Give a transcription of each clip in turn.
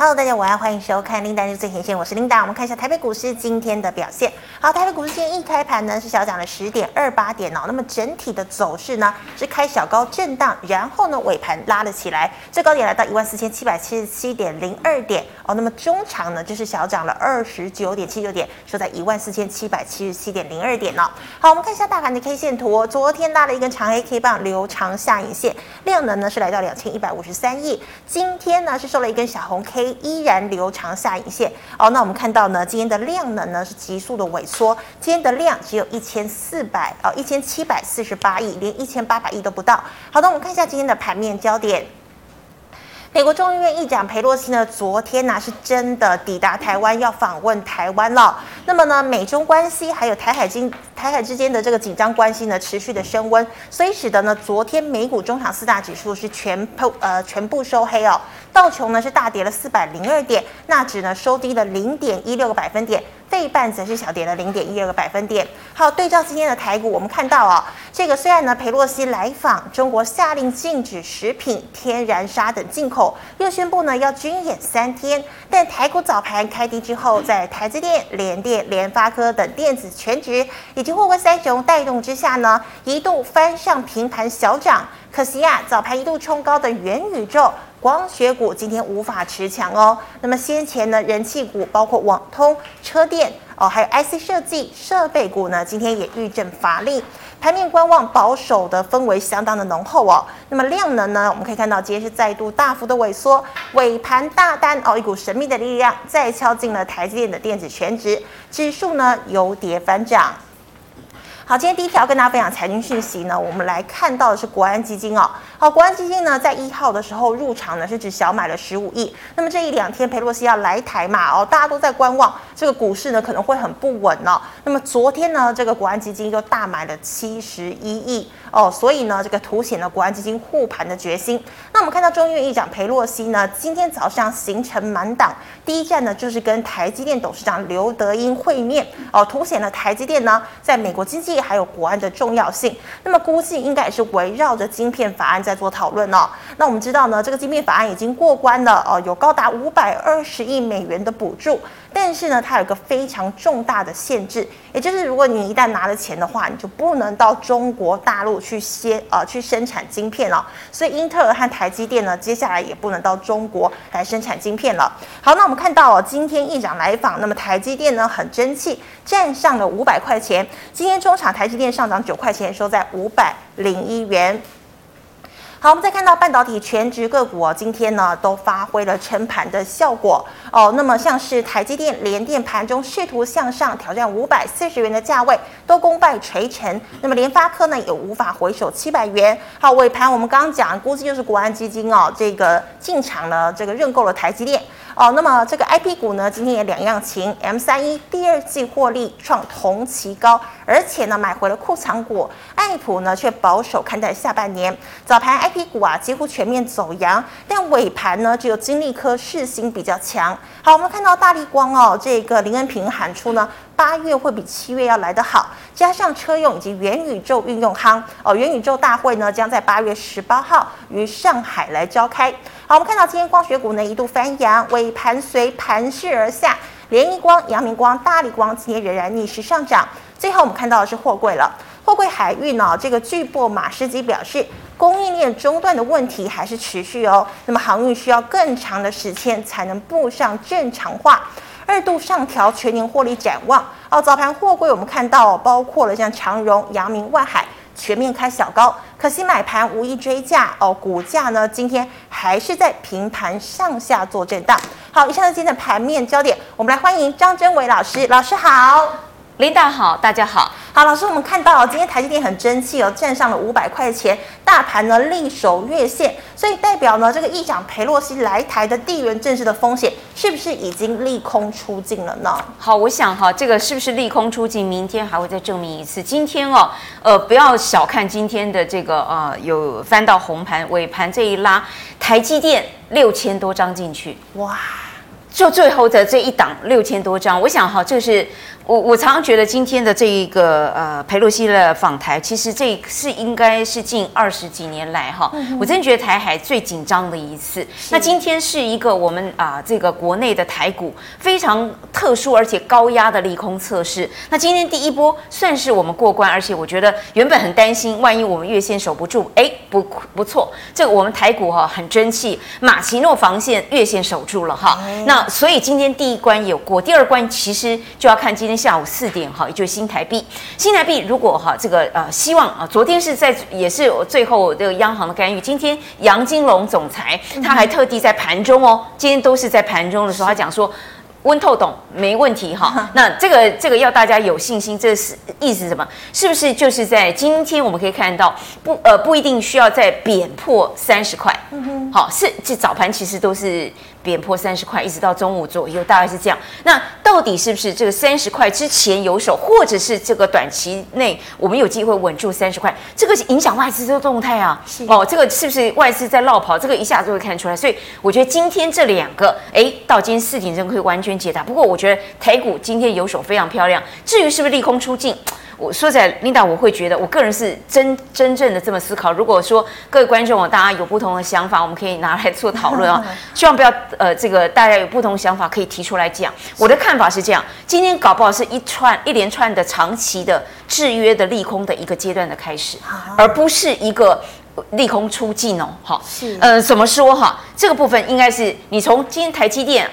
Hello，大家晚安，欢迎收看《琳达日最前线》，我是琳达。我们看一下台北股市今天的表现。好，台北股市今天一开盘呢是小涨了十点二八点哦。那么整体的走势呢是开小高震荡，然后呢尾盘拉了起来，最高点来到一万四千七百七十七点零二点哦。那么中场呢就是小涨了二十九点七九点，收在一万四千七百七十七点零二点哦。好，我们看一下大盘的 K 线图，昨天拉了一根长黑 K 棒，留长下影线，量能呢是来到两千一百五十三亿。今天呢是收了一根小红 K，依然留长下影线哦。那我们看到呢，今天的量能呢是急速的萎缩，今天的量只有一千四百哦，一千七百四十八亿，连一千八百亿都不到。好的，我们看一下今天的盘面焦点。美国众议院议长裴洛西呢，昨天呢、是真的抵达台湾，要访问台湾了。那么呢，美中关系还有台海经台海之间的这个紧张关系呢，持续的升温，所以使得呢，昨天美股中场四大指数是全部呃全部收黑哦。道琼呢是大跌了四百零二点，纳指呢收低了零点一六个百分点，费半则是小跌了零点一二个百分点。好，对照今天的台股，我们看到啊、哦，这个虽然呢裴洛西来访，中国下令禁止食品、天然砂等进口，又宣布呢要军演三天，但台股早盘开低之后，在台积电、联电、联发科等电子全值以及货柜三雄带动之下呢，一度翻上平盘小涨。可惜啊，早盘一度冲高的元宇宙。光学股今天无法持强哦。那么先前呢，人气股包括网通、车电哦，还有 IC 设计、设备股呢，今天也遇震乏力。盘面观望保守的氛围相当的浓厚哦。那么量能呢，我们可以看到今天是再度大幅的萎缩，尾盘大单哦，一股神秘的力量再敲进了台积电的电子全值，指数呢由跌反涨。好，今天第一条跟大家分享财经讯息呢，我们来看到的是国安基金哦。好，国安基金呢在一号的时候入场呢是只小买了十五亿。那么这一两天裴洛西要来台嘛哦，大家都在观望，这个股市呢可能会很不稳哦。那么昨天呢，这个国安基金就大买了七十一亿哦，所以呢这个凸显了国安基金护盘的决心。那我们看到众议院议长裴洛西呢，今天早上行程满档，第一站呢就是跟台积电董事长刘德英会面哦，凸显了台积电呢在美国经济。还有国安的重要性，那么估计应该也是围绕着晶片法案在做讨论呢。那我们知道呢，这个晶片法案已经过关了哦，有高达五百二十亿美元的补助，但是呢，它有个非常重大的限制，也就是如果你一旦拿了钱的话，你就不能到中国大陆去先呃去生产晶片了。所以英特尔和台积电呢，接下来也不能到中国来生产晶片了。好，那我们看到，今天议长来访，那么台积电呢很争气，站上了五百块钱，今天中场。台积电上涨九块钱，收在五百零一元。好，我们再看到半导体全值个股哦，今天呢都发挥了撑盘的效果哦。那么像是台积电、联电盘中试图向上挑战五百四十元的价位，都功败垂成。那么联发科呢也无法回守七百元。好，尾盘我们刚刚讲，估计就是国安基金哦，这个进场呢，这个认购了台积电。哦，那么这个 IP 股呢，今天也两样情，M 三一第二季获利创同期高，而且呢买回了库藏股，爱普呢却保守看待下半年。早盘 IP 股啊几乎全面走阳，但尾盘呢只有金丽科、世芯比较强。好，我们看到大力光哦，这个林恩平喊出呢，八月会比七月要来得好，加上车用以及元宇宙运用夯哦，元宇宙大会呢将在八月十八号于上海来召开。好，我们看到今天光学股呢一度翻扬，尾盘随盘势而下，联一光、阳明光、大力光今天仍然逆势上涨。最后我们看到的是货柜了，货柜海运呢，这个巨擘马士基表示，供应链中断的问题还是持续哦，那么航运需要更长的时间才能步上正常化。二度上调全年获利展望哦，早盘货柜我们看到包括了像长荣、阳明、万海全面开小高，可惜买盘无意追价哦，股价呢今天还是在平盘上下做震荡。好，以上是今天的盘面焦点，我们来欢迎张真伟老师，老师好。琳达好，大家好。好，老师，我们看到今天台积电很争气哦，站上了五百块钱，大盘呢力守月线，所以代表呢这个议长裴洛西来台的地缘政治的风险是不是已经利空出尽了呢？好，我想哈，这个是不是利空出尽？明天还会再证明一次。今天哦，呃，不要小看今天的这个呃，有翻到红盘，尾盘这一拉，台积电六千多张进去，哇！就最后的这一档六千多张，我想哈，这是我我常常觉得今天的这一个呃裴洛西的访台，其实这是应该是近二十几年来哈，我真觉得台海最紧张的一次。那今天是一个我们啊这个国内的台股非常特殊而且高压的利空测试。那今天第一波算是我们过关，而且我觉得原本很担心，万一我们月线守不住，哎不不错，这个我们台股哈很争气，马奇诺防线月线守住了哈。那所以今天第一关有过，第二关其实就要看今天。下午四点哈，也就是新台币。新台币如果哈这个呃，希望啊，昨天是在也是最后这个央行的干预。今天杨金龙总裁他还特地在盘中哦，今天都是在盘中的时候，他讲说温透懂没问题哈。那这个这个要大家有信心，这是意思是什么？是不是就是在今天我们可以看到不呃不一定需要再贬破三十块？嗯哼，好是这早盘其实都是。贬破三十块，一直到中午左右，大概是这样。那到底是不是这个三十块之前有手，或者是这个短期内我们有机会稳住三十块？这个影响外资的动态啊。哦，这个是不是外资在落跑？这个一下就会看出来。所以我觉得今天这两个，哎，到今天四点钟可以完全解答。不过我觉得台股今天有手非常漂亮。至于是不是利空出尽？我说在，Linda，我会觉得，我个人是真真正的这么思考。如果说各位观众哦，大家有不同的想法，我们可以拿来做讨论啊。希望不要呃，这个大家有不同想法可以提出来讲。我的看法是这样，今天搞不好是一串一连串的长期的制约的利空的一个阶段的开始，而不是一个利空出尽哦。好，是呃，怎么说哈？这个部分应该是你从今天台积电。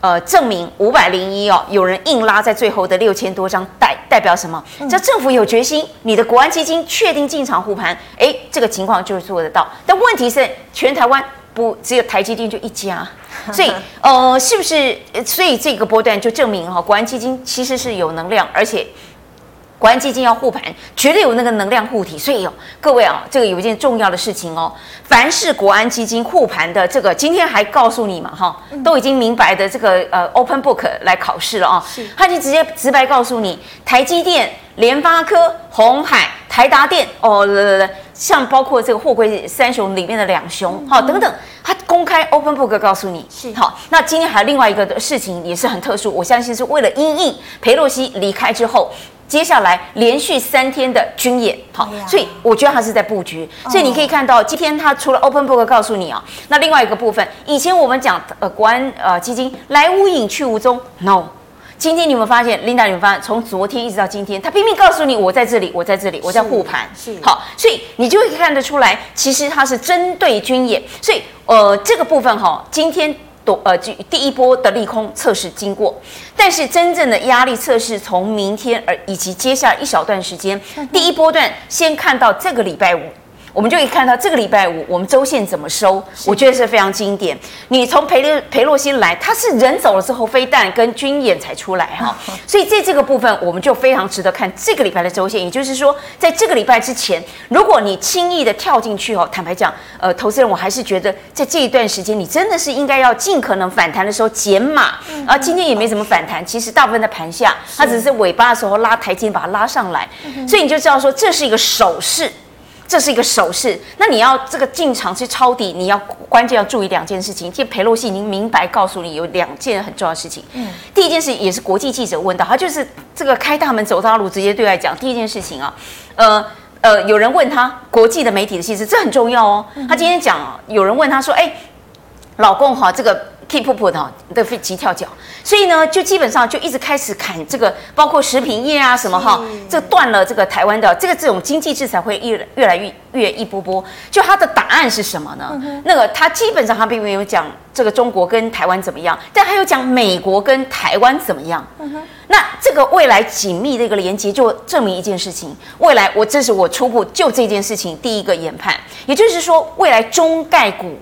呃，证明五百零一哦，有人硬拉在最后的六千多张，代代表什么？这政府有决心，你的国安基金确定进场护盘，哎，这个情况就是做得到。但问题是，全台湾不只有台积电就一家，所以呃，是不是？所以这个波段就证明哈，国安基金其实是有能量，而且。国安基金要护盘，绝对有那个能量护体，所以各位啊，这个有一件重要的事情哦。凡是国安基金护盘的，这个今天还告诉你嘛，哈，都已经明白的这个呃 open book 来考试了啊。是，他就直接直白告诉你，台积电、联发科、鸿海、台达电哦，像包括这个货柜三雄里面的两雄，好、嗯、等等，他公开 open book 告诉你是好。那今天还有另外一个的事情也是很特殊，我相信是为了因应裴洛西离开之后。接下来连续三天的军演，好，所以我觉得他是在布局。所以你可以看到，今天他除了 Open Book 告诉你啊，那另外一个部分，以前我们讲呃国安呃基金来无影去无踪，no，今天你有没有发现，Linda 你们发现从昨天一直到今天，他拼命告诉你我在这里，我在这里，我在护盘，是好，所以你就会看得出来，其实他是针对军演。所以呃这个部分哈，今天。呃，第一波的利空测试经过，但是真正的压力测试从明天而以及接下来一小段时间，第一波段先看到这个礼拜五。我们就可以看到这个礼拜五我们周线怎么收，我觉得是非常经典。你从裴洛裴洛西来，他是人走了之后，飞弹跟军演才出来哈，所以在这个部分我们就非常值得看这个礼拜的周线。也就是说，在这个礼拜之前，如果你轻易的跳进去哦，坦白讲，呃，投资人我还是觉得在这一段时间，你真的是应该要尽可能反弹的时候减码。而今天也没怎么反弹，其实大部分在盘下，它只是尾巴的时候拉台阶把它拉上来，所以你就知道说这是一个手势。这是一个手势，那你要这个进场去抄底，你要关键要注意两件事情。其实裴洛西已经明白告诉你有两件很重要的事情。嗯，第一件事也是国际记者问到，他就是这个开大门走大路，直接对外讲。第一件事情啊，呃呃，有人问他国际的媒体的气势，这很重要哦。他今天讲，有人问他说，哎，老公哈这个。Keep up 的的飞急跳脚，所以呢，就基本上就一直开始砍这个，包括食品业啊什么哈，这断了这个台湾的这个这种经济制裁会越越来越越一波波。就他的答案是什么呢？嗯、那个他基本上他并没有讲这个中国跟台湾怎么样，但他有讲美国跟台湾怎么样。嗯、那这个未来紧密的一个连接，就证明一件事情：未来我这是我初步就这件事情第一个研判，也就是说未来中概股。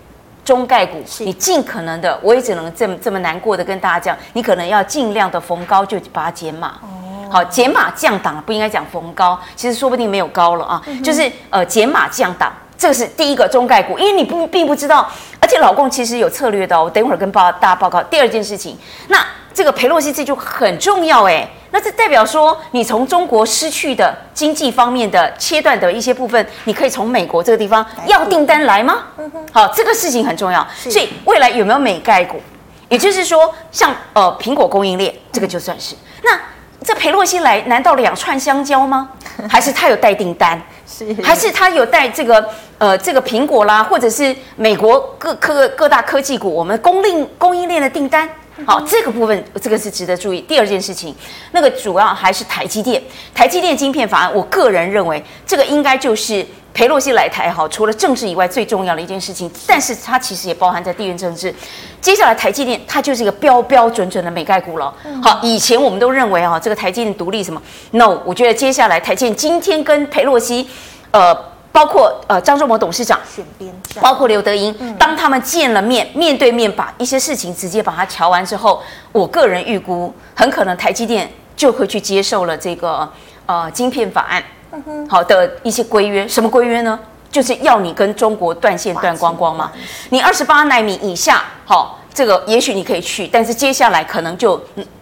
中概股，你尽可能的，我也只能这么这么难过的跟大家讲，你可能要尽量的逢高就把它减码。哦，好，减码降档不应该讲逢高，其实说不定没有高了啊，嗯、就是呃减码降档，这个是第一个中概股，因为你不并不知道，而且老共其实有策略的，我等会儿跟报大家报告。第二件事情，那。这个裴洛西这就很重要哎，那这代表说，你从中国失去的经济方面的切断的一些部分，你可以从美国这个地方要订单来吗？好，这个事情很重要。所以未来有没有美概股？也就是说，像呃苹果供应链，这个就算是那。这裴洛西来难道两串香蕉吗？还是他有带订单？是还是他有带这个呃这个苹果啦，或者是美国各科各大科技股我们供应供应链的订单？好，这个部分这个是值得注意。第二件事情，那个主要还是台积电，台积电晶片法案，我个人认为这个应该就是裴洛西来台哈，除了政治以外最重要的一件事情。但是它其实也包含在地缘政治。接下来台积电它就是一个标标准准的美概股了。好，以前我们都认为哈，这个台积电独立什么？No，我觉得接下来台积电今天跟裴洛西，呃。包括呃张忠谋董事长选边站，包括刘德英，嗯、当他们见了面，面对面把一些事情直接把它乔完之后，我个人预估很可能台积电就会去接受了这个呃晶片法案，嗯、哼。好的一些规约，什么规约呢？就是要你跟中国断线断光光嘛，你二十八纳米以下，好，这个也许你可以去，但是接下来可能就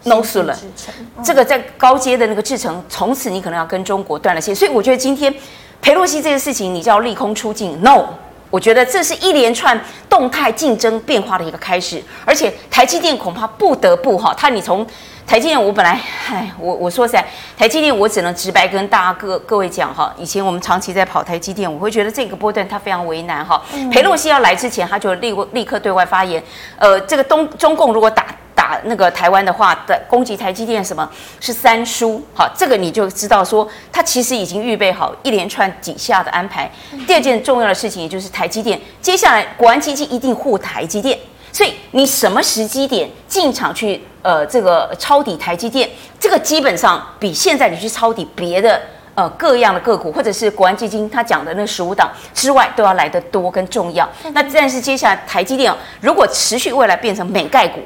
no 了，嗯、这个在高阶的那个制程，从此你可能要跟中国断了线，所以我觉得今天。裴洛西这个事情，你叫利空出境？No，我觉得这是一连串动态竞争变化的一个开始，而且台积电恐怕不得不哈，它你从台积电，我本来，唉，我我说实在，台积电我只能直白跟大家各各位讲哈，以前我们长期在跑台积电，我会觉得这个波段它非常为难哈。裴洛西要来之前，他就立立刻对外发言，呃，这个东中共如果打。打那个台湾的话的攻击台积电，什么是三输？好，这个你就知道说，他其实已经预备好一连串几下的安排。第二件重要的事情，也就是台积电，接下来国安基金一定护台积电，所以你什么时机点进场去呃这个抄底台积电，这个基本上比现在你去抄底别的呃各样的个股，或者是国安基金他讲的那十五档之外，都要来得多跟重要。那但是接下来台积电如果持续未来变成美概股。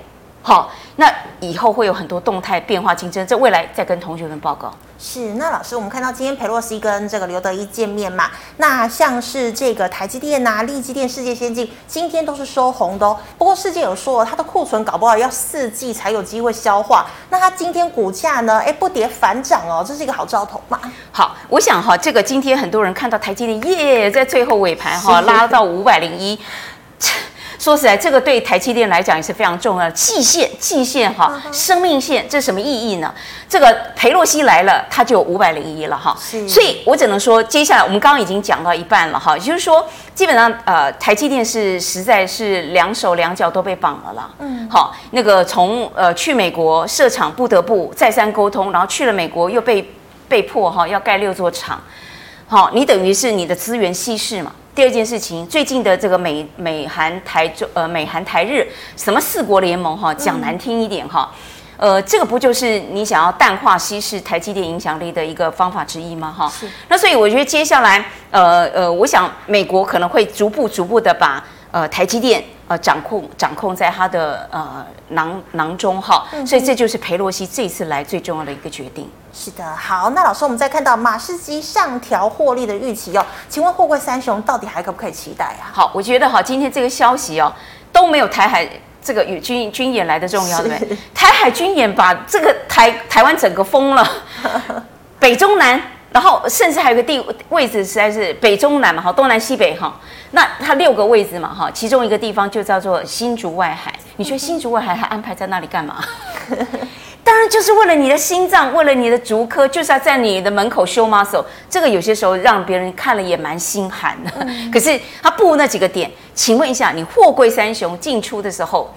好，那以后会有很多动态变化竞争，这未来再跟同学们报告。是，那老师，我们看到今天裴洛西跟这个刘德一见面嘛，那像是这个台积电呐、力积电、世界先进，今天都是收红的哦。不过世界有说，它的库存搞不好要四季才有机会消化。那它今天股价呢？哎，不跌反涨哦，这是一个好兆头嘛。好，我想哈，这个今天很多人看到台积电耶，在最后尾盘哈拉到五百零一。说实在，这个对台积电来讲也是非常重要的季线，季线哈，生命线，这是什么意义呢？这个裴洛西来了，它就有五百零一了哈。是所以我只能说，接下来我们刚刚已经讲到一半了哈，也就是说，基本上呃，台积电是实在是两手两脚都被绑了啦。嗯，好，那个从呃去美国设厂不得不再三沟通，然后去了美国又被被迫哈要盖六座厂，好，你等于是你的资源稀释嘛。第二件事情，最近的这个美美韩台中呃美韩台日什么四国联盟哈，讲难听一点哈，呃，这个不就是你想要淡化稀释台积电影响力的一个方法之一吗？哈，是。那所以我觉得接下来呃呃，我想美国可能会逐步逐步的把呃台积电。呃，掌控掌控在他的呃囊囊中哈，所以这就是佩洛西这次来最重要的一个决定。是的，好，那老师，我们再看到马士基上调获利的预期哦，请问货柜三雄到底还可不可以期待啊？好，我觉得哈，今天这个消息哦都没有台海这个与军军演来的重要，对不对？台海军演把这个台台湾整个封了，北中南。然后甚至还有个地位置，实在是北中南嘛，哈，东南西北哈，那它六个位置嘛，哈，其中一个地方就叫做新竹外海。你觉得新竹外海还安排在那里干嘛？当然就是为了你的心脏，为了你的足科，就是要在你的门口 show muscle。这个有些时候让别人看了也蛮心寒的。嗯、可是他布那几个点，请问一下，你货柜三雄进出的时候，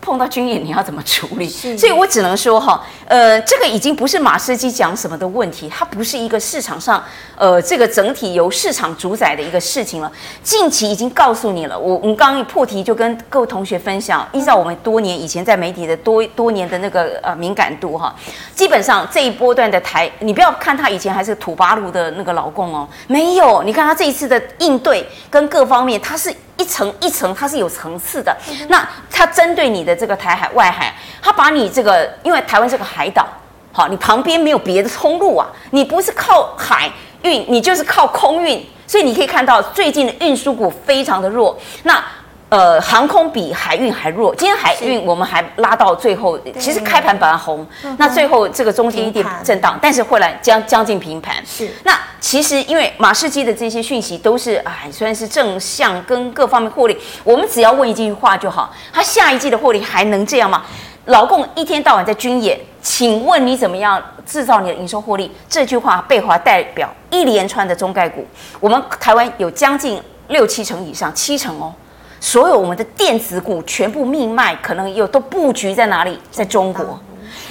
碰到军演你要怎么处理？所以我只能说哈，呃，这个已经不是马士基讲什么的问题，它不是一个市场上，呃，这个整体由市场主宰的一个事情了。近期已经告诉你了，我我们刚刚一破题就跟各位同学分享，依照我们多年以前在媒体的多多年的那个呃敏感度哈，基本上这一波段的台，你不要看他以前还是土八路的那个老公哦，没有，你看他这一次的应对跟各方面，他是。一层一层，它是有层次的。那它针对你的这个台海、外海，它把你这个，因为台湾是个海岛，好，你旁边没有别的通路啊，你不是靠海运，你就是靠空运，所以你可以看到最近的运输股非常的弱。那呃，航空比海运还弱。今天海运我们还拉到最后，其实开盘本来红，那最后这个中间一点震荡，但是后来将将近平盘。是。那其实因为马士基的这些讯息都是哎，虽然是正向跟各方面获利，我们只要问一句话就好：他下一季的获利还能这样吗？老共一天到晚在军演，请问你怎么样制造你的营收获利？这句话被华代表一连串的中概股。我们台湾有将近六七成以上，七成哦，所有我们的电子股全部命脉可能有都布局在哪里？在中国。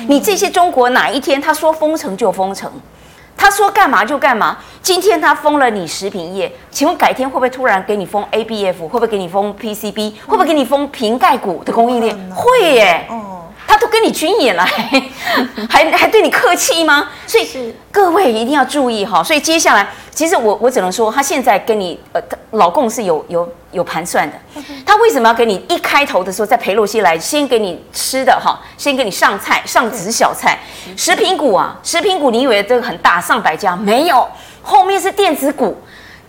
你这些中国哪一天他说封城就封城，他说干嘛就干嘛？今天他封了你食品业，请问改天会不会突然给你封 ABF？会不会给你封 PCB？会不会给你封瓶盖股的供应链？会耶。他都跟你军演了，还还对你客气吗？所以各位一定要注意哈。所以接下来，其实我我只能说，他现在跟你呃，老共是有有有盘算的。他为什么要给你一开头的时候，在裴洛西来先给你吃的哈，先给你上菜上紫小菜？食品股啊，食品股，你以为这个很大上百家没有？后面是电子股。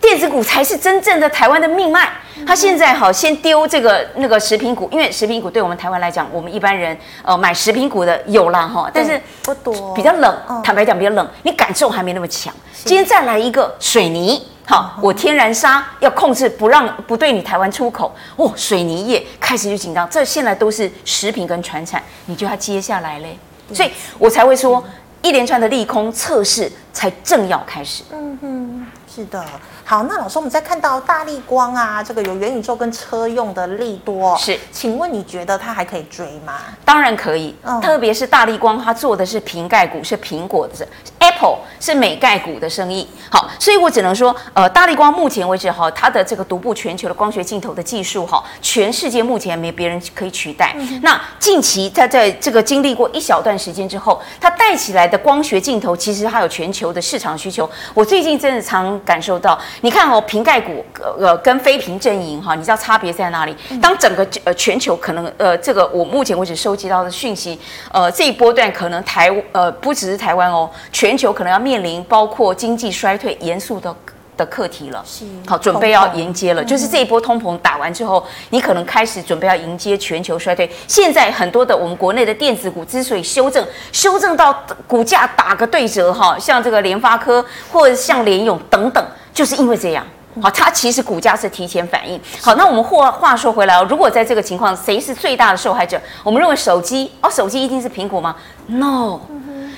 电子股才是真正的台湾的命脉。他现在好先丢这个那个食品股，因为食品股对我们台湾来讲，我们一般人呃买食品股的有啦哈，但是不多，比较冷。坦白讲比较冷，你感受还没那么强。今天再来一个水泥，好，我天然砂要控制不让不对你台湾出口哦，水泥业开始就紧张。这现在都是食品跟传产，你就要接下来嘞，所以我才会说一连串的利空测试才正要开始。嗯哼，是的。好，那老师，我们再看到大力光啊，这个有元宇宙跟车用的利多，是，请问你觉得它还可以追吗？当然可以，嗯、特别是大力光，它做的是瓶盖股，是苹果的，Apple 是美盖股的生意。好，所以我只能说，呃，大力光目前为止哈，它的这个独步全球的光学镜头的技术哈，全世界目前没别人可以取代。嗯、那近期它在这个经历过一小段时间之后，它带起来的光学镜头，其实它有全球的市场需求。我最近真的常感受到。你看哦，瓶盖股呃跟非瓶阵营哈，你知道差别在哪里？当整个呃全球可能呃这个我目前为止收集到的讯息，呃这一波段可能台呃不只是台湾哦，全球可能要面临包括经济衰退严肃的的课题了。是，好，准备要迎接了，就是这一波通膨打完之后，你可能开始准备要迎接全球衰退。现在很多的我们国内的电子股之所以修正，修正到股价打个对折哈，像这个联发科或者像联咏等等。就是因为这样，好，它其实股价是提前反应。好，那我们话话说回来哦，如果在这个情况，谁是最大的受害者？我们认为手机哦，手机一定是苹果吗？No，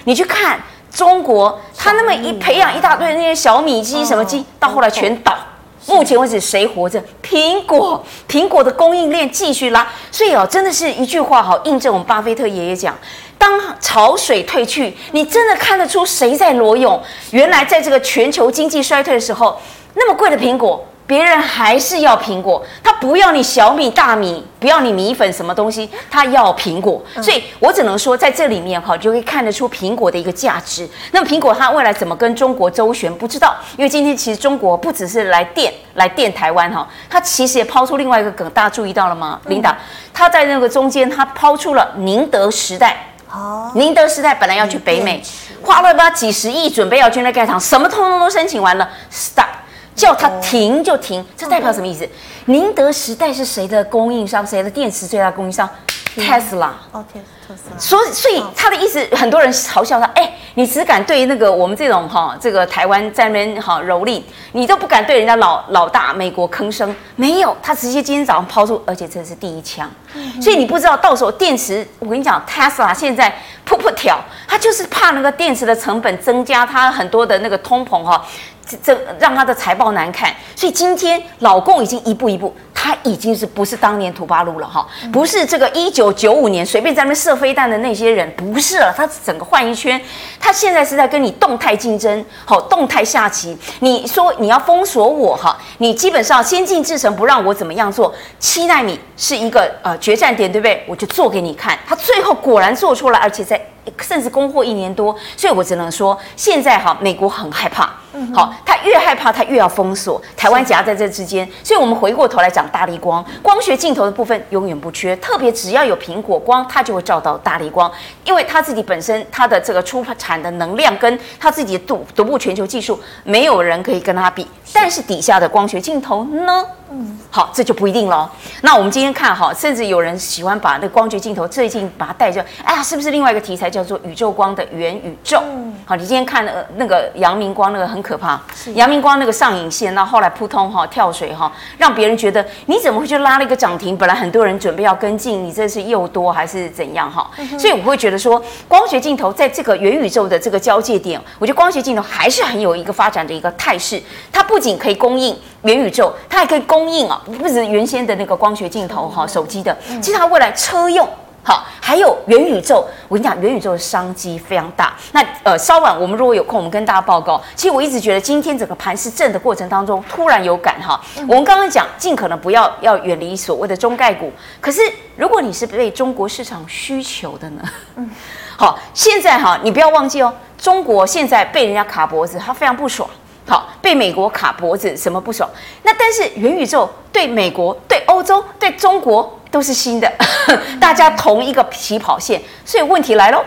你去看中国，它那么一培养一大堆那些小米机什么机，到后来全倒。目前为止谁活着？苹果，苹果的供应链继续拉。所以哦，真的是一句话好，印证我们巴菲特爷爷讲。当潮水退去，你真的看得出谁在裸泳？原来在这个全球经济衰退的时候，那么贵的苹果，别人还是要苹果。他不要你小米、大米，不要你米粉什么东西，他要苹果。所以我只能说，在这里面哈，就会看得出苹果的一个价值。那么苹果它未来怎么跟中国周旋，不知道。因为今天其实中国不只是来电来电台湾哈，它其实也抛出另外一个梗，大家注意到了吗？琳达，他在那个中间，他抛出了宁德时代。哦宁德时代本来要去北美，花了吧几十亿准备要去那盖厂，什么通通都申请完了，stop，叫它停就停，这代表什么意思？宁德时代是谁的供应商？谁的电池最大供应商？Tesla。哦，特斯拉。所以，所以他的意思，很多人嘲笑他，哎。你只敢对那个我们这种哈，这个台湾在那边哈蹂躏，你都不敢对人家老老大美国吭声。没有，他直接今天早上抛出，而且这是第一枪。所以你不知道到时候电池，我跟你讲，Tesla 现在噗噗跳，他就是怕那个电池的成本增加，它很多的那个通膨哈。这让他的财报难看，所以今天老共已经一步一步，他已经是不是当年土八路了哈？不是这个一九九五年随便在那边射飞弹的那些人，不是了，他整个换一圈，他现在是在跟你动态竞争，好，动态下棋。你说你要封锁我哈，你基本上先进制程不让我怎么样做，七奈米是一个呃决战点，对不对？我就做给你看，他最后果然做出来，而且在。甚至供货一年多，所以我只能说，现在哈，美国很害怕，好，他越害怕，他越要封锁台湾夹在这之间，所以我们回过头来讲大力光，光学镜头的部分永远不缺，特别只要有苹果光，它就会照到大力光，因为它自己本身它的这个出产的能量跟它自己独独步全球技术，没有人可以跟它比，但是底下的光学镜头呢？嗯，好，这就不一定喽。那我们今天看哈，甚至有人喜欢把那个光学镜头最近把它带着，哎呀，是不是另外一个题材叫做宇宙光的元宇宙？嗯，好，你今天看那个那个阳明光那个很可怕，阳明光那个上影线，那后来扑通哈跳水哈，让别人觉得你怎么会去拉了一个涨停？本来很多人准备要跟进，你这是诱多还是怎样哈？所以我会觉得说，光学镜头在这个元宇宙的这个交界点，我觉得光学镜头还是很有一个发展的一个态势，它不仅可以供应。元宇宙，它还可以供应啊，不止原先的那个光学镜头哈，手机的，其实它未来车用好，还有元宇宙。我跟你讲，元宇宙的商机非常大。那呃，稍晚我们如果有空，我们跟大家报告。其实我一直觉得，今天整个盘是震的过程当中，突然有感哈。我们刚刚讲，尽可能不要要远离所谓的中概股。可是，如果你是被中国市场需求的呢？嗯，好，现在哈，你不要忘记哦，中国现在被人家卡脖子，他非常不爽。好，被美国卡脖子，什么不爽？那但是元宇宙对美国、对欧洲、对中国都是新的，大家同一个起跑线，所以问题来喽，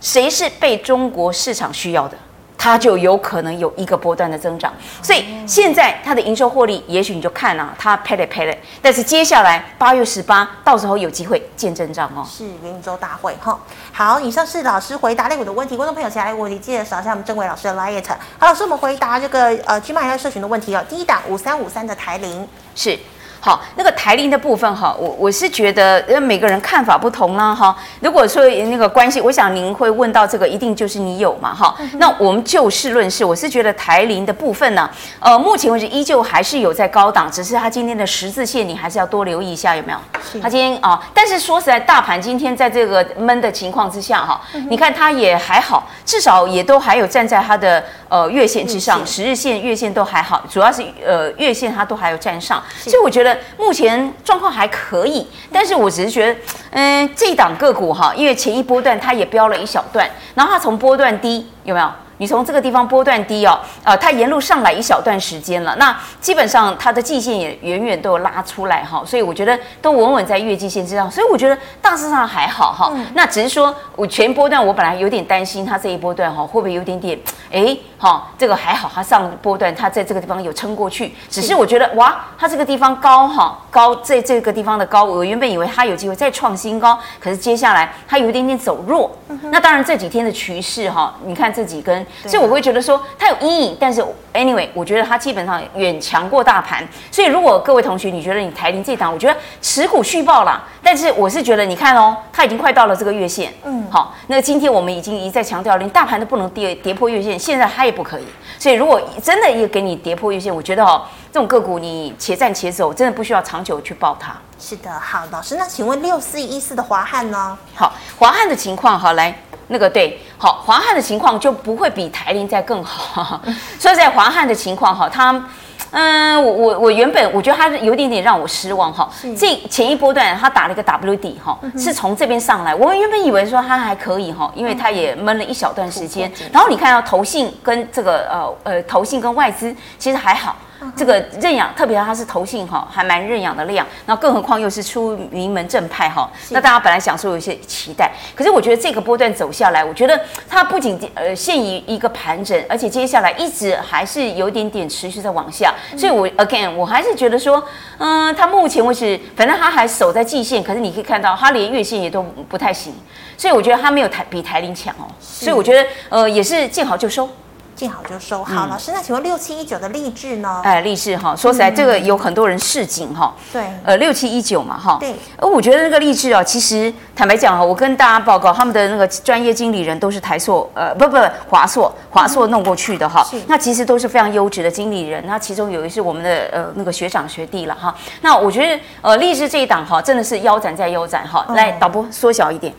谁是被中国市场需要的？它就有可能有一个波段的增长，所以现在它的营收获利，也许你就看啊，它赔了赔了，但是接下来八月十八，到时候有机会见真章哦。是元宇宙大会哈。好，以上是老师回答类股的问题，观众朋友其他类股问题记得扫一下我们正伟老师的 LINE。好，老师我们回答这个呃 GMoney 社群的问题哦。第一档五三五三的台铃是。好，那个台铃的部分哈，我我是觉得，呃，每个人看法不同啦哈。如果说那个关系，我想您会问到这个，一定就是你有嘛哈。那我们就事论事，我是觉得台铃的部分呢，呃，目前为止依旧还是有在高档，只是它今天的十字线你还是要多留意一下有没有？它今天啊，但是说实在，大盘今天在这个闷的情况之下哈，你看它也还好，至少也都还有站在它的呃月线之上，十日线、月线都还好，主要是呃月线它都还有站上，所以我觉得。目前状况还可以，但是我只是觉得，嗯，这档个股哈，因为前一波段它也飙了一小段，然后它从波段低有没有？你从这个地方波段低哦，呃，它沿路上来一小段时间了，那基本上它的季线也远远都有拉出来哈，所以我觉得都稳稳在月季线之上，所以我觉得大致上还好哈。那只是说我全波段我本来有点担心它这一波段哈会不会有点点哎哈，这个还好，它上波段它在这个地方有撑过去，只是我觉得哇，它这个地方高哈高在这个地方的高，我原本以为它有机会再创新高，可是接下来它有一点点走弱。那当然这几天的趋势哈，你看这几根。所以我会觉得说它有阴影，但是 anyway，我觉得它基本上远强过大盘。所以如果各位同学你觉得你台铃这档，我觉得持股续报啦。但是我是觉得你看哦，它已经快到了这个月线，嗯，好，那今天我们已经一再强调，连大盘都不能跌跌破月线，现在它也不可以。所以如果真的也给你跌破月线，我觉得哦，这种个股你且战且走，真的不需要长久去抱它。是的，好，老师，那请问六四一四的华汉呢？好，华汉的情况好来。那个对，好，华汉的情况就不会比台铃再更好。所以在华汉的情况哈，它，嗯，我我我原本我觉得它有点点让我失望哈。这前一波段它打了一个 W 底哈，是从这边上来。我们原本以为说它还可以哈，因为它也闷了一小段时间。然后你看到投信跟这个呃呃投信跟外资其实还好。这个认养，特别它是投信哈，还蛮认养的量。那更何况又是出名门正派哈，那大家本来想说有一些期待，可是我觉得这个波段走下来，我觉得它不仅呃陷于一个盘整，而且接下来一直还是有点点持续在往下。所以我 again 我还是觉得说，嗯，它目前为止，反正它还守在季线，可是你可以看到它连月线也都不太行，所以我觉得它没有台比台铃强哦。所以我觉得呃也是见好就收。见好就收。好，老师，那请问六七一九的励志呢？哎，励志哈，说起来，这个有很多人市井哈。对。呃，六七一九嘛哈。对。而我觉得那个励志哦，其实坦白讲哈，我跟大家报告，他们的那个专业经理人都是台硕，呃，不不，华硕，华硕弄过去的哈。是。那其实都是非常优质的经理人，那其中有一是我们的呃那个学长学弟了哈。那我觉得呃励志这一档哈，真的是腰斩再腰斩哈。来，导播缩小一点，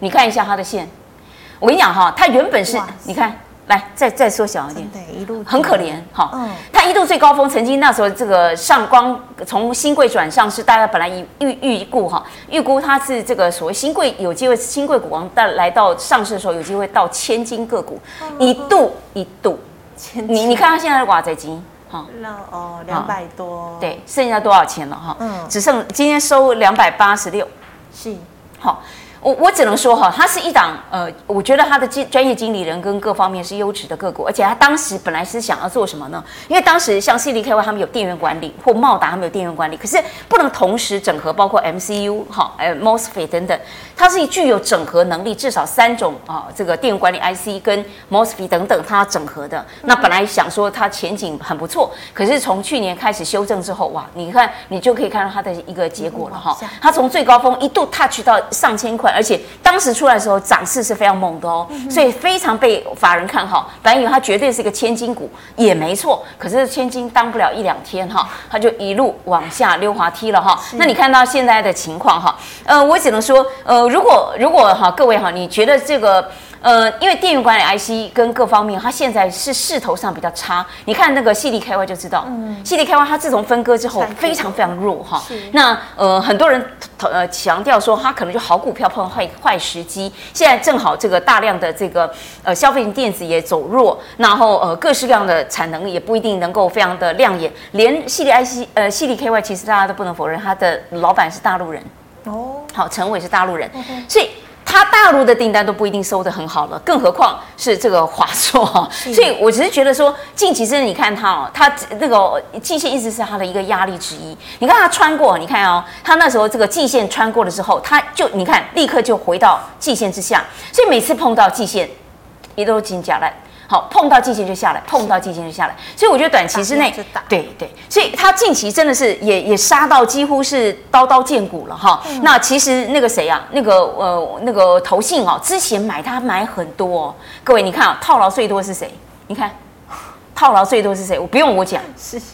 你看一下它的线。我跟你讲哈，它原本是，你看。来，再再缩小一点，对，一路很可怜哈。嗯，它一度最高峰，曾经那时候这个上光从新贵转上市，大家本来预预预估哈，预估它是这个所谓新贵有机会新贵股王，但来到上市的时候有机会到千金个股，一度一度，你你看它现在的瓦仔金哈，那哦两百多，对，剩下多少钱了哈？嗯，只剩今天收两百八十六，是。好。我我只能说哈，它是一档呃，我觉得它的经专业经理人跟各方面是优质的个股，而且它当时本来是想要做什么呢？因为当时像 CDKY 他们有电源管理，或茂达他们有电源管理，可是不能同时整合，包括 MCU 哈，呃 MOSFET 等等，它是具有整合能力，至少三种啊，这个电源管理 IC 跟 MOSFET 等等，它整合的。那本来想说它前景很不错，可是从去年开始修正之后，哇，你看你就可以看到它的一个结果了哈，它从最高峰一度 touch 到上千块。而且当时出来的时候涨势是非常猛的哦，所以非常被法人看好。本来以为它绝对是一个千金股，也没错。可是千金当不了一两天哈，它就一路往下溜滑梯了哈。那你看到现在的情况哈，呃，我只能说，呃，如果如果哈，各位哈，你觉得这个。呃，因为电源管理 IC 跟各方面，它现在是势头上比较差。你看那个 CDKY 就知道，嗯，CDKY 它自从分割之后非常非常弱哈。那呃，很多人呃强调说它可能就好股票碰坏坏时机。现在正好这个大量的这个呃消费型电子也走弱，然后呃各式各样的产能也不一定能够非常的亮眼。连 CDIC 呃 CDKY 其实大家都不能否认，它的老板是大陆人哦，好，陈伟是大陆人，所以。他大陆的订单都不一定收的很好了，更何况是这个华硕 哈。所以我只是觉得说，近期真的你看它哦，它那个季线一直是它的一个压力之一。你看它穿过，你看哦，它那时候这个季线穿过了之后，它就你看立刻就回到季线之下。所以每次碰到季线，也都是金甲了。好，碰到季线就下来，碰到季线就下来，所以我觉得短期之内，对对，所以它近期真的是也也杀到几乎是刀刀见骨了哈。嗯、那其实那个谁啊，那个呃那个投信哦，之前买它买很多、哦，各位你看啊，套牢最多是谁？你看。套牢最多是谁？我不用我讲，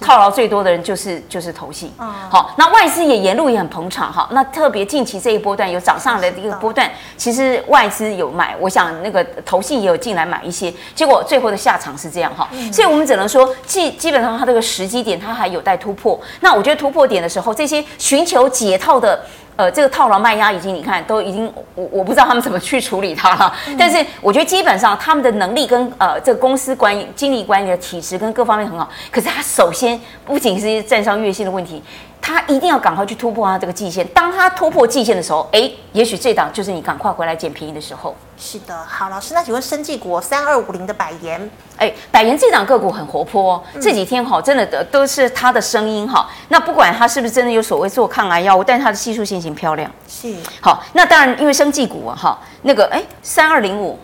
套牢最多的人就是就是投信。嗯、好，那外资也沿路也很捧场哈。那特别近期这一波段有涨上来的一个波段，其实外资有买，我想那个投信也有进来买一些，结果最后的下场是这样哈。嗯、所以我们只能说，基基本上它这个时机点它还有待突破。那我觉得突破点的时候，这些寻求解套的。呃，这个套牢卖压已经，你看都已经，我我不知道他们怎么去处理它了。嗯、但是我觉得基本上他们的能力跟呃这个公司管理、经理管理的体质跟各方面很好。可是他首先不仅是站上月薪的问题。他一定要赶快去突破他这个季线。当他突破季线的时候，哎，也许这档就是你赶快回来捡便宜的时候。是的，好，老师，那请问生技股三二五零的百元，哎，百元这档个股很活泼哦，嗯、这几天哈，真的都是它的声音哈。那不管它是不是真的有所谓做抗癌药物，但是它的技术线型漂亮。是。好，那当然因为生技股啊哈，那个哎三二零五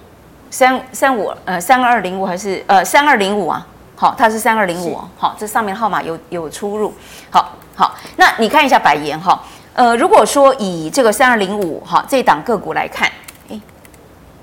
三三五呃三二零五还是呃三二零五啊？好，它是三二零五，好，这上面号码有有出入，好。好，那你看一下百研哈，呃，如果说以这个三二零五哈这档个股来看，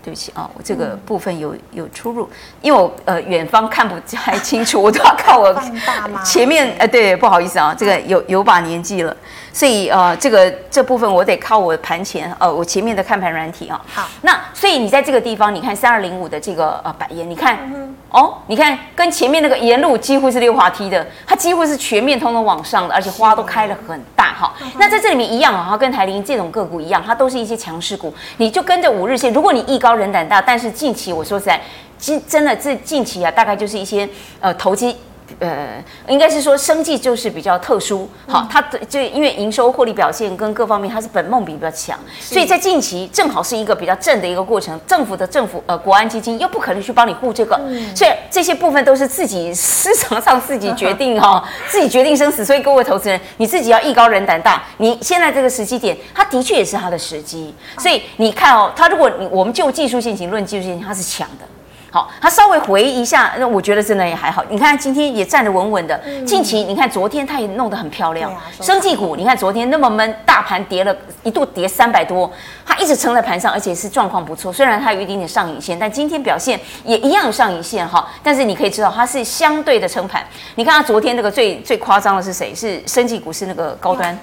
对不起啊，我这个部分有有出入，因为我呃远方看不太清楚，我都要靠我 前面，呃，对，不好意思啊，这个有有把年纪了。所以呃，这个这部分我得靠我盘前呃，我前面的看盘软体啊。好，那所以你在这个地方，你看三二零五的这个呃百研，你看、嗯、哦，你看跟前面那个沿路几乎是溜滑梯的，它几乎是全面通通往上的，而且花都开得很大哈。嗯、那在这里面一样啊，跟台铃这种个股一样，它都是一些强势股，你就跟着五日线。如果你一高高人胆大，但是近期我说实在，真真的这近期啊，大概就是一些呃投机。呃，应该是说生计就是比较特殊，好，它的就因为营收获利表现跟各方面，它是本梦比比较强，所以在近期正好是一个比较正的一个过程。政府的政府呃国安基金又不可能去帮你护这个，所以这些部分都是自己市场 上自己决定哈，自己决定生死。所以各位投资人，你自己要艺高人胆大。你现在这个时机点，它的确也是它的时机。所以你看哦，它如果你我们就技术线型论技术线型，它是强的。好，它稍微回一下，那我觉得真的也还好。你看今天也站得稳稳的。近期你看昨天它也弄得很漂亮。生技股，你看昨天那么闷，大盘跌了一度跌三百多，它一直撑在盘上，而且是状况不错。虽然它有一点点上影线，但今天表现也一样有上影线哈。但是你可以知道它是相对的撑盘。你看它昨天那个最最夸张的是谁？是生技股，是那个高端。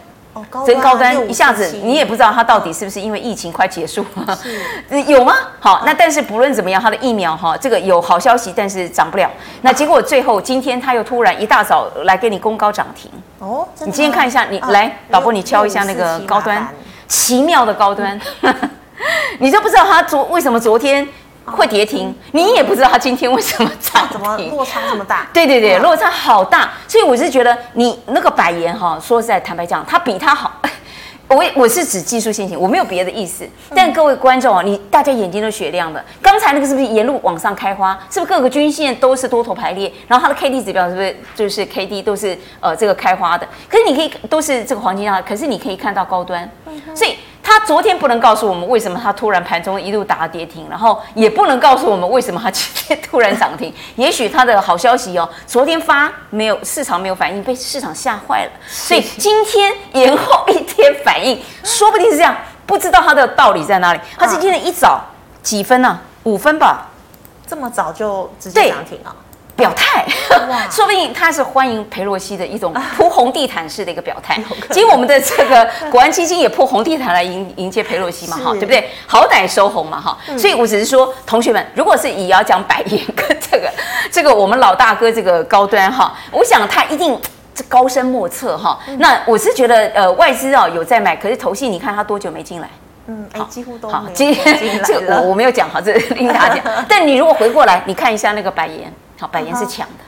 真高端一下子，你也不知道它到底是不是因为疫情快结束，是 有吗？好，那但是不论怎么样，它的疫苗哈，这个有好消息，但是涨不了。那结果最后今天它又突然一大早来给你公告涨停。哦，你今天看一下，你来，导播你敲一下那个高端，奇妙的高端，你就不知道它昨为什么昨天。会跌停，你也不知道它今天为什么涨，怎么落差这么大？对对对，落差好大，所以我是觉得你那个百言哈，说实在坦白讲，它比它好，我我是指技术先行，我没有别的意思。但各位观众啊，你大家眼睛都雪亮的。刚才那个是不是沿路往上开花？是不是各个均线都是多头排列？然后它的 K D 指标是不是就是 K D 都是呃这个开花的？可是你可以都是这个黄金啊，可是你可以看到高端，所以。他昨天不能告诉我们为什么他突然盘中一路打跌停，然后也不能告诉我们为什么他今天突然涨停。也许他的好消息哦，昨天发没有市场没有反应，被市场吓坏了，所以今天延后一天反应，说不定是这样。不知道他的道理在哪里。他是今天一早几分呢？五分吧，这么早就直接涨停了。表态，说不定他是欢迎裴洛西的一种铺红地毯式的一个表态。其实我们的这个 国安基金也铺红地毯来迎迎接裴洛西嘛，哈，对不对？好歹收红嘛，哈。所以我只是说，同学们，如果是以要讲百言跟这个这个我们老大哥这个高端哈，我想他一定这高深莫测哈。那我是觉得呃外资啊有在买，可是投信你看他多久没进来？嗯，哎，几乎都。好，今天这个我我没有讲哈，这琳达讲。但你如果回过来，你看一下那个百元。好，百元是强的，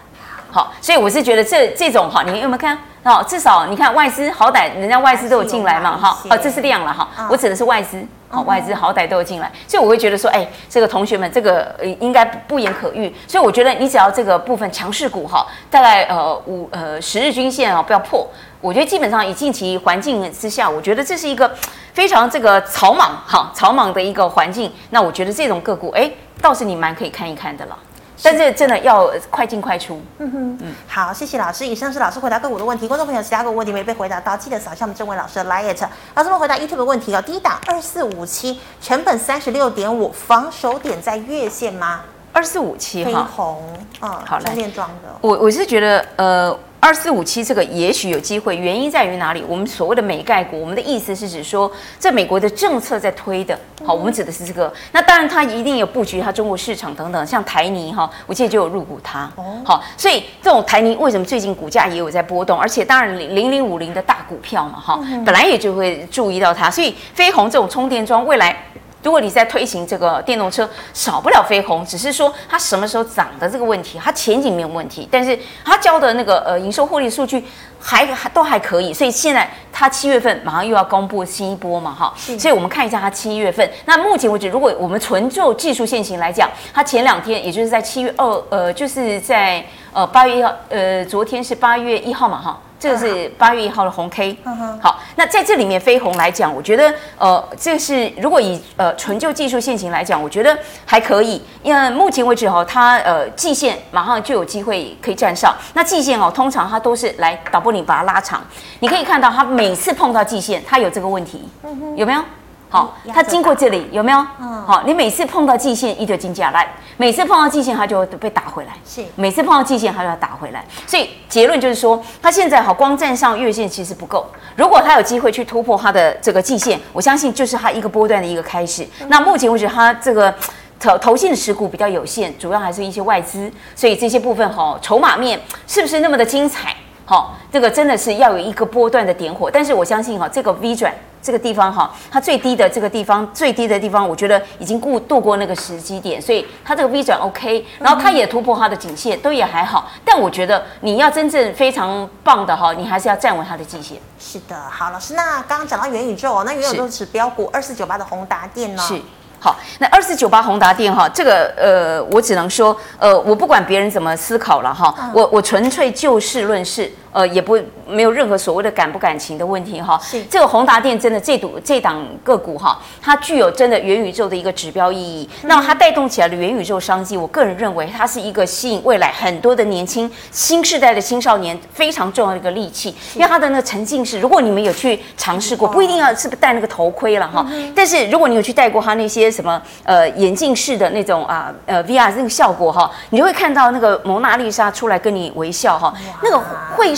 好，所以我是觉得这这种哈，你有没有看？哦，至少你看外资，好歹人家外资都有进来嘛，哈，哦，这是量了哈，我指的是外资，好，外资好歹都有进来，所以我会觉得说，哎，这个同学们，这个应该不言可喻，所以我觉得你只要这个部分强势股哈，大概呃五呃十日均线啊不要破，我觉得基本上以近期环境之下，我觉得这是一个非常这个草莽哈草莽的一个环境，那我觉得这种个股，哎，倒是你蛮可以看一看的了。但是真的要快进快出。嗯哼，嗯，好，谢谢老师。以上是老师回答个股的问题，观众朋友其他个股问题没被回答到，记得扫一下我们正位老师的 liet。老师们回答 YouTube 的问题哦。第一档二四五七，成本三十六点五，防守点在月线吗？二四五七哈，飞鸿，嗯，好，充电桩的。我我是觉得，呃。二四五七这个也许有机会，原因在于哪里？我们所谓的美概股，我们的意思是指说，这美国的政策在推的，好，我们指的是这个。那当然，它一定有布局它中国市场等等，像台泥哈，我记得就有入股它，好，所以这种台泥为什么最近股价也有在波动？而且当然零零五零的大股票嘛，哈，本来也就会注意到它，所以飞鸿这种充电桩未来。如果你在推行这个电动车，少不了飞鸿，只是说它什么时候涨的这个问题，它前景没有问题，但是它交的那个呃营收获利数据还还都还可以，所以现在它七月份马上又要公布新一波嘛，哈，所以我们看一下它七月份。那目前为止，如果我们纯就技术线型来讲，它前两天也就是在七月二呃，就是在呃八月一号，呃昨天是八月一号嘛，哈。这个是八月一号的红 K，好，那在这里面飞鸿来讲，我觉得呃，这个是如果以呃纯就技术线型来讲，我觉得还可以，因为目前为止哈，它呃季线马上就有机会可以站上。那季线哦，通常它都是来导播你把它拉长，你可以看到它每次碰到季线，它有这个问题，有没有？好，它经过这里有没有？嗯，好，你每次碰到季线，一就金价来，每次碰到季线，它就会被打回来。是，每次碰到季线，它就要打回来。所以结论就是说，它现在好光站上月线其实不够。如果它有机会去突破它的这个季线，我相信就是它一个波段的一个开始。那目前为止，它这个投投信的持股比较有限，主要还是一些外资，所以这些部分哈，筹码面是不是那么的精彩？好，这个真的是要有一个波段的点火。但是我相信哈，这个 V 转。这个地方哈，它最低的这个地方，最低的地方，我觉得已经过度过那个时机点，所以它这个 V 转 OK，然后它也突破它的颈线，都也还好。但我觉得你要真正非常棒的哈，你还是要站稳它的季线。是的，好，老师，那刚刚讲到元宇宙哦，那元宇宙指标股二四九八的宏达电呢？是。好，那二四九八宏达电哈，这个呃，我只能说，呃，我不管别人怎么思考了哈，我我纯粹就事论事。呃，也不没有任何所谓的感不感情的问题哈。是这个宏达电真的这赌这档个股哈，它具有真的元宇宙的一个指标意义。那么它带动起来的元宇宙商机，我个人认为它是一个吸引未来很多的年轻新时代的青少年非常重要的一个利器。因为它的那个沉浸式，如果你们有去尝试过，不一定要是不是戴那个头盔了哈。但是如果你有去戴过它那些什么呃眼镜式的那种啊呃 VR 那个效果哈，你就会看到那个蒙娜丽莎出来跟你微笑哈，那个会。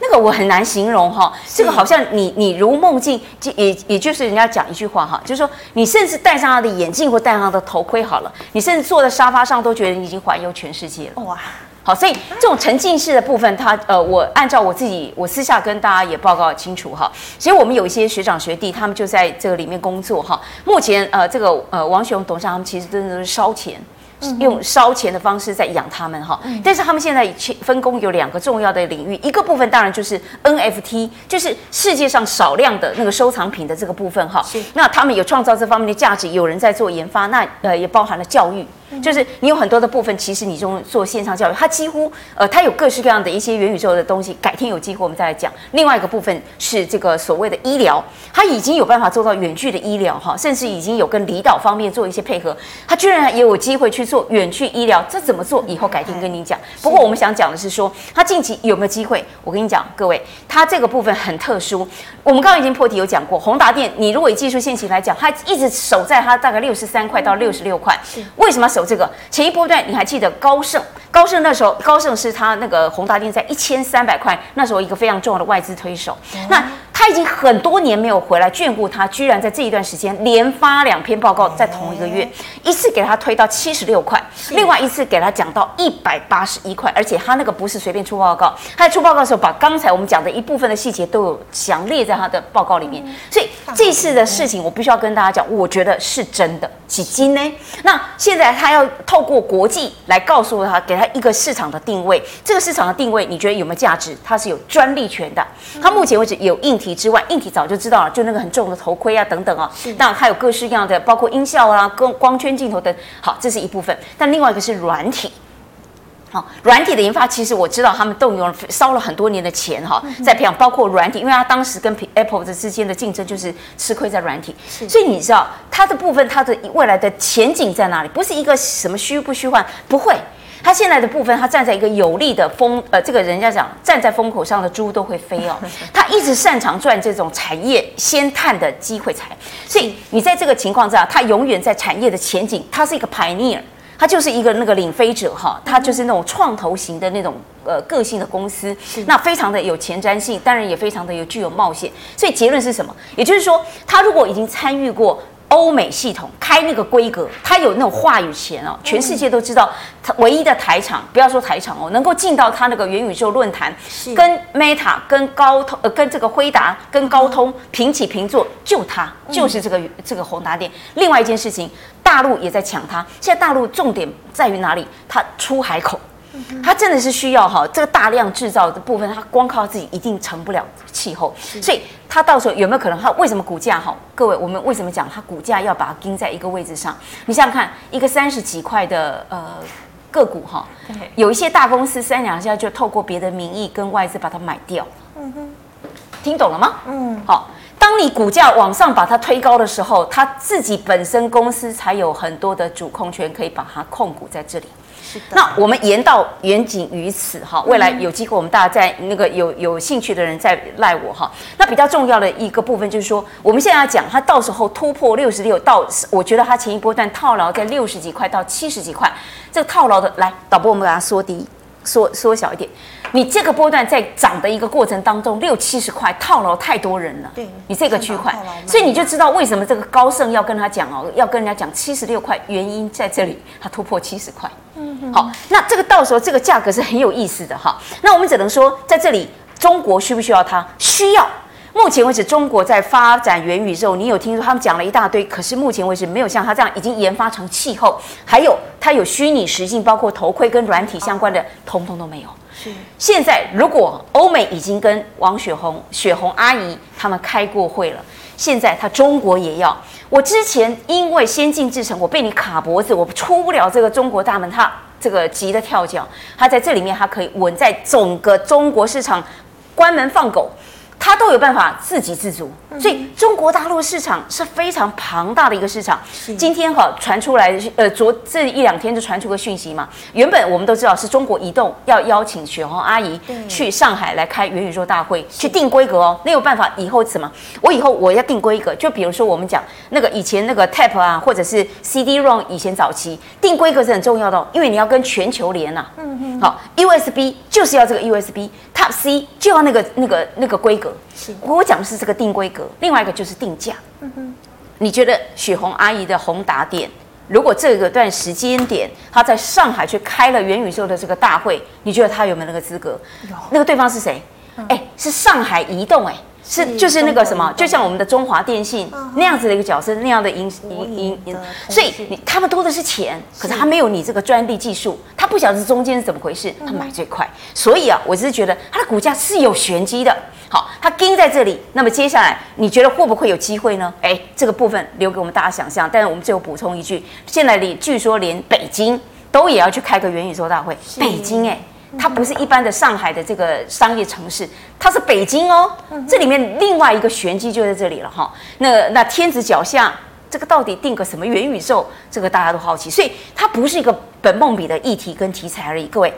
那个我很难形容哈，这个好像你你如梦境，也也就是人家讲一句话哈，就是说你甚至戴上他的眼镜或戴上他的头盔好了，你甚至坐在沙发上都觉得你已经环游全世界了。哇，好，所以这种沉浸式的部分，它呃，我按照我自己，我私下跟大家也报告清楚哈。其实我们有一些学长学弟，他们就在这个里面工作哈。目前呃，这个呃王雄董事长他们其实真的都是烧钱。用烧钱的方式在养他们哈。但是他们现在分工有两个重要的领域，一个部分当然就是 NFT，就是世界上少量的那个收藏品的这个部分哈。那他们有创造这方面的价值，有人在做研发，那呃也包含了教育。就是你有很多的部分，其实你中做线上教育，它几乎呃，它有各式各样的一些元宇宙的东西。改天有机会我们再来讲。另外一个部分是这个所谓的医疗，它已经有办法做到远距的医疗哈，甚至已经有跟离岛方面做一些配合。它居然也有机会去做远距医疗，这怎么做？以后改天跟你讲。不过我们想讲的是说，它近期有没有机会？我跟你讲，各位，它这个部分很特殊。我们刚刚已经破题有讲过，宏达电，你如果以技术线型来讲，它一直守在它大概六十三块到六十六块，为什么守？这个前一波段你还记得高盛？高盛那时候，高盛是他那个宏达电在一千三百块，那时候一个非常重要的外资推手。那他已经很多年没有回来眷顾他，居然在这一段时间连发两篇报告，在同一个月，一次给他推到七十六块，另外一次给他讲到一百八十一块，而且他那个不是随便出报告，他在出报告的时候把刚才我们讲的一部分的细节都有详列在他的报告里面，所以这次的事情我必须要跟大家讲，我觉得是真的。几斤呢？那现在他要透过国际来告诉他，给他一个市场的定位。这个市场的定位，你觉得有没有价值？它是有专利权的。他目前为止有硬体之外，硬体早就知道了，就那个很重的头盔啊等等啊。当然还有各式各样的，包括音效啊、光光圈镜头等。好，这是一部分。但另外一个是软体。好，软体的研发其实我知道，他们动用了烧了很多年的钱哈，在培养，包括软体，因为他当时跟 Apple 的之间的竞争就是吃亏在软体，所以你知道它的部分，它的未来的前景在哪里？不是一个什么虚不虚幻，不会，它现在的部分，它站在一个有利的风，呃，这个人家讲站在风口上的猪都会飞哦，它一直擅长赚这种产业先探的机会财，所以你在这个情况下，它永远在产业的前景，它是一个 pioneer。它就是一个那个领飞者哈，它就是那种创投型的那种呃个性的公司，那非常的有前瞻性，当然也非常的有具有冒险。所以结论是什么？也就是说，他如果已经参与过。欧美系统开那个规格，它有那种话语权哦，全世界都知道，它唯一的台场，不要说台场哦，能够进到它那个元宇宙论坛，跟 Meta、跟高通、呃，跟这个辉达、跟高通平起平坐，就它，就是这个这个宏达电。另外一件事情，大陆也在抢它。现在大陆重点在于哪里？它出海口。它真的是需要哈，这个大量制造的部分，它光靠自己一定成不了气候，所以它到时候有没有可能？它为什么股价哈？各位，我们为什么讲它股价要把它盯在一个位置上？你想想看，一个三十几块的呃个股哈，有一些大公司三两下就透过别的名义跟外资把它买掉。嗯哼，听懂了吗？嗯，好，当你股价往上把它推高的时候，它自己本身公司才有很多的主控权可以把它控股在这里。那我们言到远景于此哈，未来有机会我们大家在那个有有兴趣的人再赖我哈。那比较重要的一个部分就是说，我们现在要讲它到时候突破六十六到，我觉得它前一波段套牢在六十几块到七十几块，这个套牢的来导播我们把它缩低缩缩小一点。你这个波段在涨的一个过程当中，六七十块套牢太多人了。对，你这个区块，所以你就知道为什么这个高盛要跟他讲哦，要跟人家讲七十六块，原因在这里，它突破七十块。嗯哼，好，那这个到时候这个价格是很有意思的哈。那我们只能说，在这里中国需不需要它？需要。目前为止，中国在发展元宇宙，你有听说他们讲了一大堆，可是目前为止没有像他这样已经研发成气候，还有它有虚拟实境，包括头盔跟软体相关的，通通都没有。是。现在如果欧美已经跟王雪红、雪红阿姨他们开过会了，现在他中国也要。我之前因为先进制程，我被你卡脖子，我出不了这个中国大门，他这个急得跳脚，他在这里面他可以稳在整个中国市场关门放狗。它都有办法自给自足，所以中国大陆市场是非常庞大的一个市场。今天哈传出来，呃，昨这一两天就传出个讯息嘛。原本我们都知道是中国移动要邀请雪红阿姨去上海来开元宇宙大会，去定规格哦。那有办法以后什么？我以后我要定规格，就比如说我们讲那个以前那个 Tap 啊，或者是 CD-ROM 以前早期定规格是很重要的哦，因为你要跟全球连呐。嗯嗯。好，USB 就是要这个 USB，Type C 就要那个那个那个规格。是我讲的是这个定规格，另外一个就是定价。嗯哼，你觉得许红阿姨的宏达店，如果这个段时间点她在上海去开了元宇宙的这个大会，你觉得她有没有那个资格？有。那个对方是谁？哎、嗯，是上海移动。哎，是就是那个什么，就像我们的中华电信那样子的一个角色，那样的营营营，所以你他们多的是钱，可是他没有你这个专利技术，他不晓得中间是怎么回事，他买最快，所以啊，我只是觉得它的股价是有玄机的。好，它盯在这里，那么接下来你觉得会不会有机会呢？哎，这个部分留给我们大家想象。但是我们最后补充一句，现在连据说连北京都也要去开个元宇宙大会，北京哎。它不是一般的上海的这个商业城市，它是北京哦。这里面另外一个玄机就在这里了哈。那那天子脚下，这个到底定个什么元宇宙？这个大家都好奇。所以它不是一个本梦比的议题跟题材而已。各位，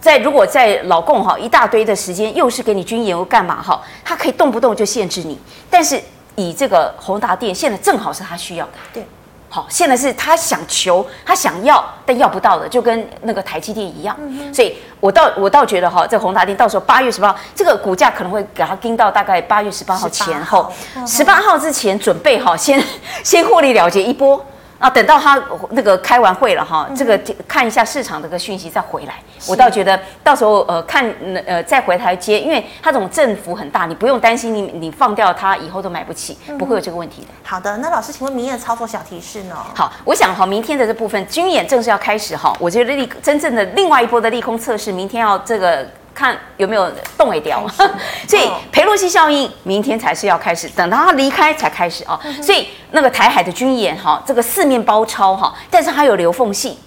在如果在老共哈一大堆的时间，又是给你军演又干嘛哈？它可以动不动就限制你。但是以这个宏达电，现在正好是他需要的。对。好，现在是他想求，他想要，但要不到的，就跟那个台积电一样。嗯、所以我倒我倒觉得哈，这个宏达电到时候八月十八号，这个股价可能会给它盯到大概八月十八号前后，十八号之前准备好，先先获利了结一波。啊，等到他那个开完会了哈，这个看一下市场这个讯息再回来。我倒觉得到时候呃看呃再回台接，因为他这种振幅很大，你不用担心你你放掉它以后都买不起，不会有这个问题的。好的，那老师，请问明天的操作小提示呢？好，我想哈，明天的这部分军演正式要开始哈，我觉得利真正的另外一波的利空测试，明天要这个。看有没有动一掉，所以裴洛西效应明天才是要开始，等到他离开才开始啊。所以那个台海的军演哈，这个四面包抄哈，但是它有留缝隙。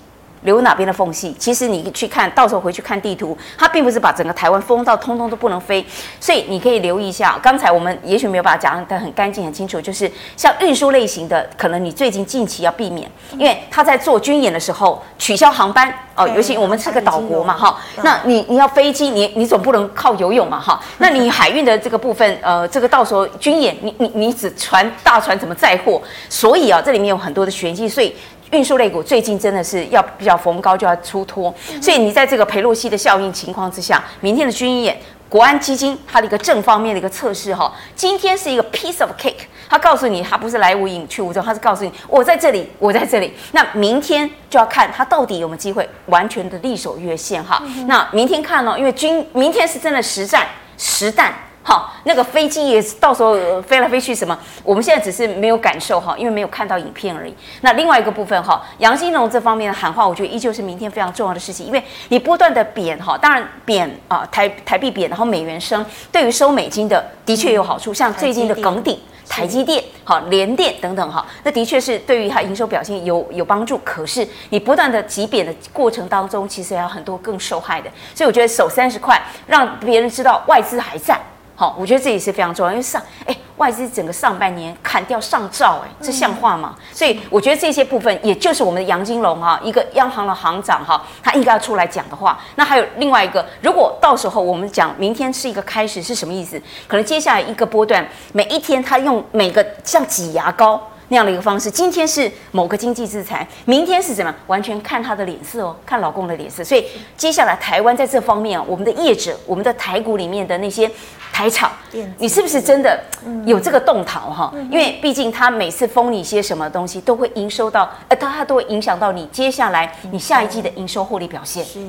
留哪边的缝隙？其实你去看到时候回去看地图，它并不是把整个台湾封到通通都不能飞，所以你可以留意一下。刚才我们也许没有把它讲得很干净很清楚，就是像运输类型的，可能你最近近期要避免，因为他在做军演的时候取消航班哦，尤其我们是个岛国嘛哈，那你你要飞机，你你总不能靠游泳嘛哈，那你海运的这个部分，呃，这个到时候军演，你你你只船大船怎么载货？所以啊，这里面有很多的玄机，所以。运输类股最近真的是要比较逢高就要出脱，所以你在这个裴洛西的效应情况之下，明天的军演，国安基金它的一个正方面的一个测试哈，今天是一个 piece of cake，它告诉你它不是来无影去无踪，它是告诉你我在这里，我在这里。那明天就要看它到底有没有机会完全的力守月线哈。那明天看呢，因为军明天是真的实战实弹。好，那个飞机也是到时候飞来飞去什么？我们现在只是没有感受哈，因为没有看到影片而已。那另外一个部分哈，杨金龙这方面的喊话，我觉得依旧是明天非常重要的事情，因为你不断的贬哈，当然贬啊台台币贬，然后美元升，对于收美金的的确有好处。像最近的梗顶、台积电、好联电等等哈，那的确是对于它营收表现有有帮助。可是你不断的急贬的过程当中，其实还有很多更受害的。所以我觉得守三十块，让别人知道外资还在。好，我觉得这也是非常重要，因为上哎外资整个上半年砍掉上兆，哎，这像话吗？所以我觉得这些部分，也就是我们的杨金龙哈，一个央行的行长哈，他应该要出来讲的话。那还有另外一个，如果到时候我们讲明天是一个开始，是什么意思？可能接下来一个波段，每一天他用每个像挤牙膏。那样的一个方式，今天是某个经济制裁，明天是怎么？完全看他的脸色哦，看老公的脸色。所以接下来台湾在这方面啊，我们的业者，我们的台股里面的那些台厂，你是不是真的有这个动淘哈？因为毕竟他每次封你一些什么东西，都会营收到，呃，他他都会影响到你接下来你下一季的营收获利表现。是，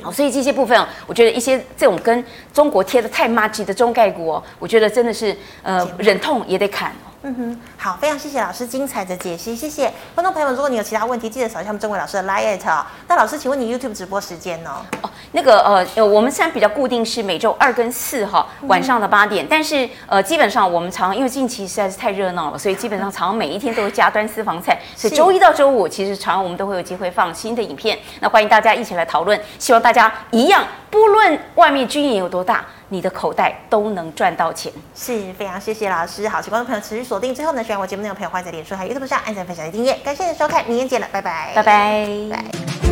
好，所以这些部分，我觉得一些这种跟中国贴的太麻吉的中概股哦，我觉得真的是呃忍痛也得砍。嗯哼，好，非常谢谢老师精彩的解析，谢谢观众朋友们。如果你有其他问题，记得扫一下我们中伟老师的 LINE 哦。那老师，请问你 YouTube 直播时间呢？哦，那个呃，我们现在比较固定是每周二跟四哈晚上的八点，但是呃，基本上我们常因为近期实在是太热闹了，所以基本上常常每一天都会加端私房菜，所以周一到周五其实常常我们都会有机会放新的影片。那欢迎大家一起来讨论，希望大家一样，不论外面军营有多大。你的口袋都能赚到钱，是非常谢谢老师。好，请观众朋友持续锁定。最后呢，喜欢我节目内容的朋友，欢迎在脸书还有 YouTube 上按赞、分享、订阅。感谢你的收看，明天见了，拜拜，拜拜。拜拜。